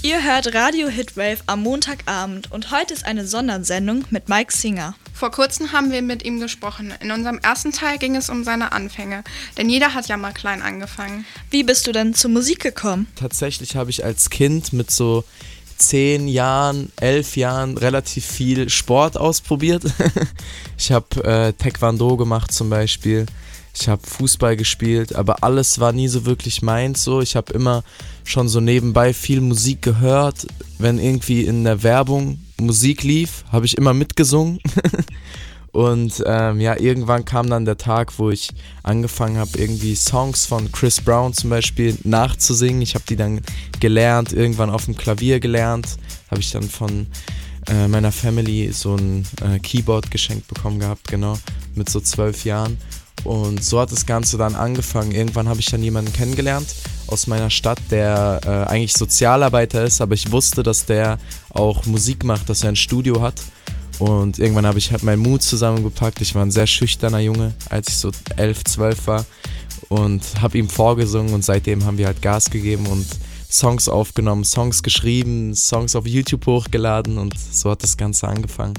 Ihr hört Radio Hitwave am Montagabend und heute ist eine Sondersendung mit Mike Singer. Vor kurzem haben wir mit ihm gesprochen. In unserem ersten Teil ging es um seine Anfänge, denn jeder hat ja mal klein angefangen. Wie bist du denn zur Musik gekommen? Tatsächlich habe ich als Kind mit so zehn Jahren, elf Jahren relativ viel Sport ausprobiert. ich habe äh, Taekwondo gemacht zum Beispiel. Ich habe Fußball gespielt, aber alles war nie so wirklich meins. So, ich habe immer schon so nebenbei viel Musik gehört. Wenn irgendwie in der Werbung Musik lief, habe ich immer mitgesungen. Und ähm, ja, irgendwann kam dann der Tag, wo ich angefangen habe, irgendwie Songs von Chris Brown zum Beispiel nachzusingen. Ich habe die dann gelernt, irgendwann auf dem Klavier gelernt. Habe ich dann von äh, meiner Family so ein äh, Keyboard geschenkt bekommen gehabt, genau, mit so zwölf Jahren. Und so hat das Ganze dann angefangen. Irgendwann habe ich dann jemanden kennengelernt aus meiner Stadt, der äh, eigentlich Sozialarbeiter ist, aber ich wusste, dass der auch Musik macht, dass er ein Studio hat. Und irgendwann habe ich halt meinen Mut zusammengepackt. Ich war ein sehr schüchterner Junge, als ich so elf, zwölf war. Und habe ihm vorgesungen und seitdem haben wir halt Gas gegeben und Songs aufgenommen, Songs geschrieben, Songs auf YouTube hochgeladen und so hat das Ganze angefangen.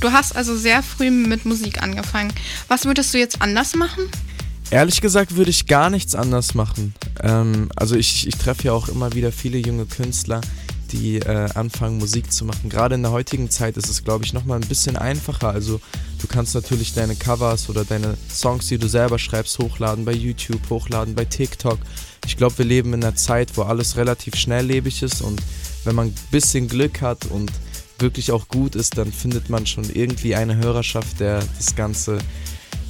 Du hast also sehr früh mit Musik angefangen. Was würdest du jetzt anders machen? Ehrlich gesagt würde ich gar nichts anders machen. Ähm, also ich, ich treffe ja auch immer wieder viele junge Künstler, die äh, anfangen Musik zu machen. Gerade in der heutigen Zeit ist es, glaube ich, nochmal ein bisschen einfacher. Also du kannst natürlich deine Covers oder deine Songs, die du selber schreibst, hochladen bei YouTube, hochladen bei TikTok. Ich glaube, wir leben in einer Zeit, wo alles relativ schnelllebig ist und wenn man ein bisschen Glück hat und wirklich auch gut ist, dann findet man schon irgendwie eine Hörerschaft, der das Ganze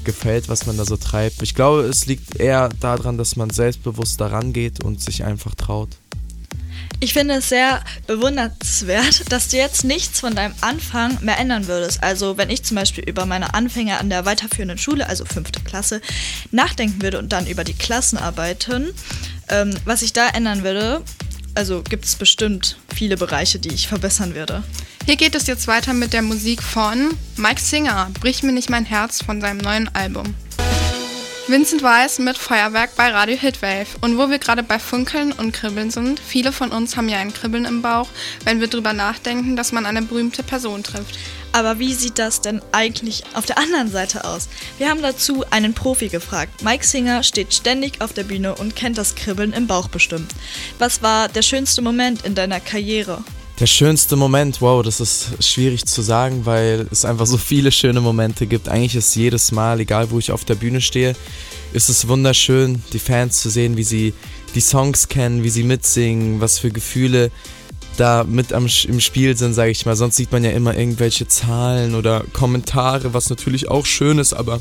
gefällt, was man da so treibt. Ich glaube, es liegt eher daran, dass man selbstbewusst daran geht und sich einfach traut. Ich finde es sehr bewundernswert, dass du jetzt nichts von deinem Anfang mehr ändern würdest. Also wenn ich zum Beispiel über meine Anfänge an der weiterführenden Schule, also fünfte Klasse, nachdenken würde und dann über die Klassenarbeiten, ähm, was ich da ändern würde, also gibt es bestimmt viele Bereiche, die ich verbessern würde. Hier geht es jetzt weiter mit der Musik von Mike Singer, Brich mir nicht mein Herz von seinem neuen Album. Vincent Weiss mit Feuerwerk bei Radio Hitwave. Und wo wir gerade bei Funkeln und Kribbeln sind, viele von uns haben ja ein Kribbeln im Bauch, wenn wir drüber nachdenken, dass man eine berühmte Person trifft. Aber wie sieht das denn eigentlich auf der anderen Seite aus? Wir haben dazu einen Profi gefragt. Mike Singer steht ständig auf der Bühne und kennt das Kribbeln im Bauch bestimmt. Was war der schönste Moment in deiner Karriere? Der schönste Moment, wow, das ist schwierig zu sagen, weil es einfach so viele schöne Momente gibt. Eigentlich ist jedes Mal, egal wo ich auf der Bühne stehe, ist es wunderschön, die Fans zu sehen, wie sie die Songs kennen, wie sie mitsingen, was für Gefühle da mit am, im Spiel sind, sage ich mal. Sonst sieht man ja immer irgendwelche Zahlen oder Kommentare, was natürlich auch schön ist, aber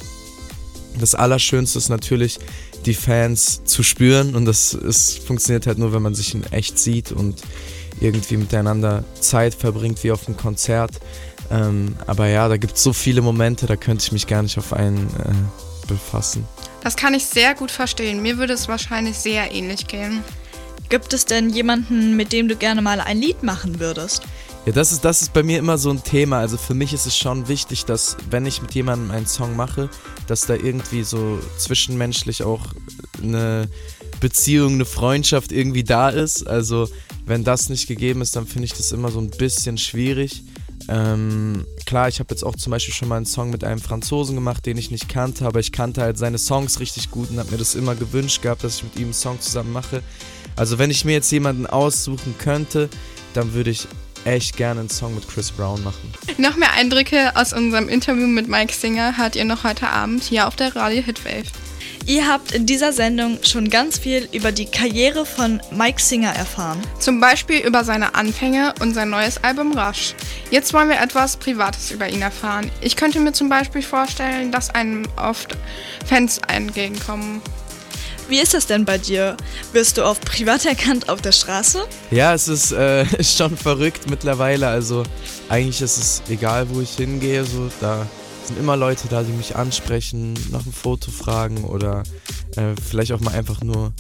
das Allerschönste ist natürlich, die Fans zu spüren und das ist, funktioniert halt nur, wenn man sich in echt sieht und irgendwie miteinander Zeit verbringt wie auf einem Konzert. Ähm, aber ja, da gibt es so viele Momente, da könnte ich mich gar nicht auf einen äh, befassen. Das kann ich sehr gut verstehen. Mir würde es wahrscheinlich sehr ähnlich gehen. Gibt es denn jemanden, mit dem du gerne mal ein Lied machen würdest? Ja, das ist, das ist bei mir immer so ein Thema. Also für mich ist es schon wichtig, dass wenn ich mit jemandem einen Song mache, dass da irgendwie so zwischenmenschlich auch eine Beziehung, eine Freundschaft irgendwie da ist. Also wenn das nicht gegeben ist, dann finde ich das immer so ein bisschen schwierig. Ähm, klar, ich habe jetzt auch zum Beispiel schon mal einen Song mit einem Franzosen gemacht, den ich nicht kannte, aber ich kannte halt seine Songs richtig gut und habe mir das immer gewünscht gehabt, dass ich mit ihm einen Song zusammen mache. Also wenn ich mir jetzt jemanden aussuchen könnte, dann würde ich echt gerne einen Song mit Chris Brown machen. Noch mehr Eindrücke aus unserem Interview mit Mike Singer hört ihr noch heute Abend hier auf der Radio Hitwave. Ihr habt in dieser Sendung schon ganz viel über die Karriere von Mike Singer erfahren. Zum Beispiel über seine Anfänge und sein neues Album Rush. Jetzt wollen wir etwas Privates über ihn erfahren. Ich könnte mir zum Beispiel vorstellen, dass einem oft Fans entgegenkommen. Wie ist das denn bei dir? Wirst du oft privat erkannt auf der Straße? Ja, es ist, äh, schon verrückt mittlerweile. Also eigentlich ist es egal, wo ich hingehe, so da sind immer Leute da, die mich ansprechen, nach einem Foto fragen oder äh, vielleicht auch mal einfach nur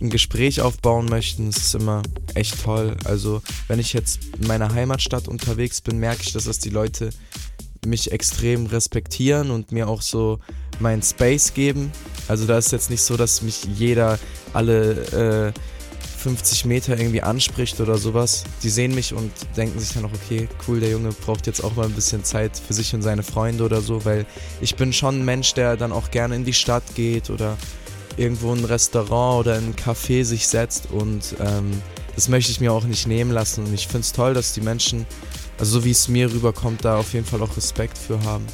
ein Gespräch aufbauen möchten. Es ist immer echt toll. Also wenn ich jetzt in meiner Heimatstadt unterwegs bin, merke ich, dass das die Leute mich extrem respektieren und mir auch so meinen Space geben. Also da ist jetzt nicht so, dass mich jeder alle äh, 50 Meter irgendwie anspricht oder sowas, die sehen mich und denken sich dann auch, okay, cool, der Junge braucht jetzt auch mal ein bisschen Zeit für sich und seine Freunde oder so, weil ich bin schon ein Mensch, der dann auch gerne in die Stadt geht oder irgendwo in ein Restaurant oder in ein Café sich setzt und ähm, das möchte ich mir auch nicht nehmen lassen und ich finde es toll, dass die Menschen, also so wie es mir rüberkommt, da auf jeden Fall auch Respekt für haben.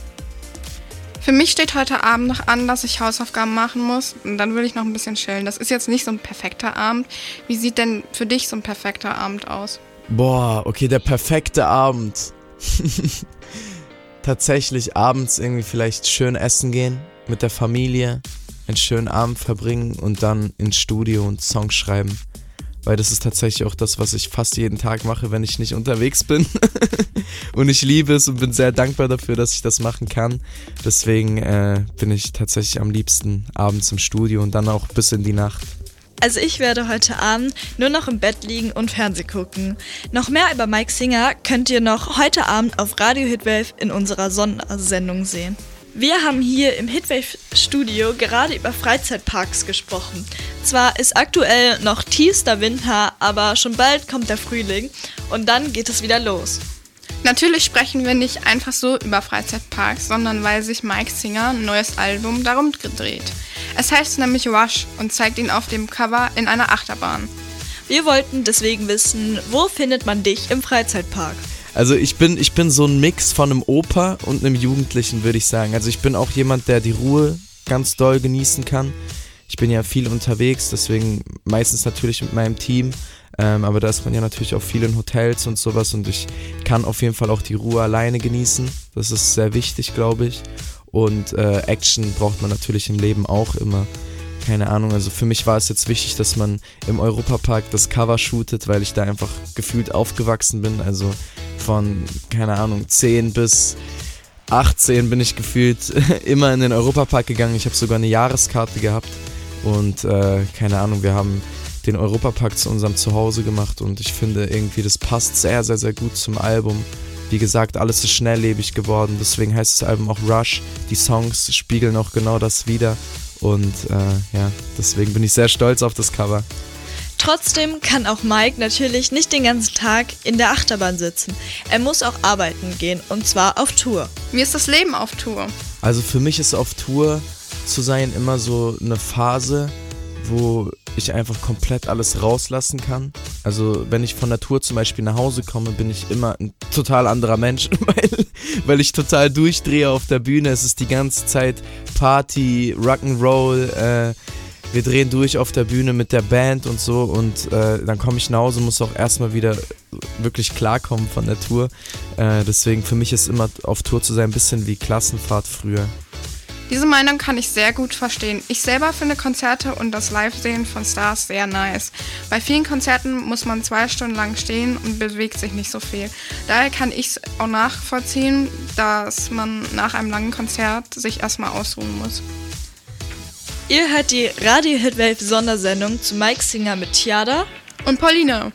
Für mich steht heute Abend noch an, dass ich Hausaufgaben machen muss. Und dann will ich noch ein bisschen chillen. Das ist jetzt nicht so ein perfekter Abend. Wie sieht denn für dich so ein perfekter Abend aus? Boah, okay, der perfekte Abend. Tatsächlich abends irgendwie vielleicht schön essen gehen mit der Familie, einen schönen Abend verbringen und dann ins Studio und Songs schreiben weil das ist tatsächlich auch das, was ich fast jeden Tag mache, wenn ich nicht unterwegs bin. und ich liebe es und bin sehr dankbar dafür, dass ich das machen kann. Deswegen äh, bin ich tatsächlich am liebsten abends im Studio und dann auch bis in die Nacht. Also ich werde heute Abend nur noch im Bett liegen und Fernseh gucken. Noch mehr über Mike Singer könnt ihr noch heute Abend auf Radio Hitwave in unserer Sondersendung sehen. Wir haben hier im Hitwave Studio gerade über Freizeitparks gesprochen. Zwar ist aktuell noch tiefster Winter, aber schon bald kommt der Frühling und dann geht es wieder los. Natürlich sprechen wir nicht einfach so über Freizeitparks, sondern weil sich Mike Singer ein neues Album darum dreht. Es heißt nämlich Rush und zeigt ihn auf dem Cover in einer Achterbahn. Wir wollten deswegen wissen, wo findet man dich im Freizeitpark? Also ich bin, ich bin so ein Mix von einem Opa und einem Jugendlichen, würde ich sagen. Also ich bin auch jemand, der die Ruhe ganz doll genießen kann. Ich bin ja viel unterwegs, deswegen meistens natürlich mit meinem Team. Ähm, aber da ist man ja natürlich auch viel in Hotels und sowas und ich kann auf jeden Fall auch die Ruhe alleine genießen. Das ist sehr wichtig, glaube ich. Und äh, Action braucht man natürlich im Leben auch immer. Keine Ahnung, also für mich war es jetzt wichtig, dass man im Europapark das Cover shootet, weil ich da einfach gefühlt aufgewachsen bin. Also von, keine Ahnung, 10 bis 18 bin ich gefühlt immer in den Europapark gegangen. Ich habe sogar eine Jahreskarte gehabt. Und äh, keine Ahnung, wir haben den Europapark zu unserem Zuhause gemacht und ich finde irgendwie, das passt sehr, sehr, sehr gut zum Album. Wie gesagt, alles ist schnelllebig geworden, deswegen heißt das Album auch Rush. Die Songs spiegeln auch genau das wieder und äh, ja, deswegen bin ich sehr stolz auf das Cover. Trotzdem kann auch Mike natürlich nicht den ganzen Tag in der Achterbahn sitzen. Er muss auch arbeiten gehen und zwar auf Tour. Wie ist das Leben auf Tour? Also für mich ist auf Tour zu sein immer so eine Phase, wo ich einfach komplett alles rauslassen kann. Also wenn ich von Tour zum Beispiel nach Hause komme, bin ich immer ein total anderer Mensch, weil, weil ich total durchdrehe auf der Bühne. Es ist die ganze Zeit Party, Rock'n'Roll, äh, wir drehen durch auf der Bühne mit der Band und so und äh, dann komme ich nach Hause, muss auch erstmal wieder wirklich klarkommen von der Tour. Äh, deswegen für mich ist immer auf Tour zu sein ein bisschen wie Klassenfahrt früher. Diese Meinung kann ich sehr gut verstehen. Ich selber finde Konzerte und das Live-Sehen von Stars sehr nice. Bei vielen Konzerten muss man zwei Stunden lang stehen und bewegt sich nicht so viel. Daher kann ich es auch nachvollziehen, dass man nach einem langen Konzert sich erstmal ausruhen muss. Ihr hört die Radio Hitwave Sondersendung zu Mike Singer mit Tiada und Paulina.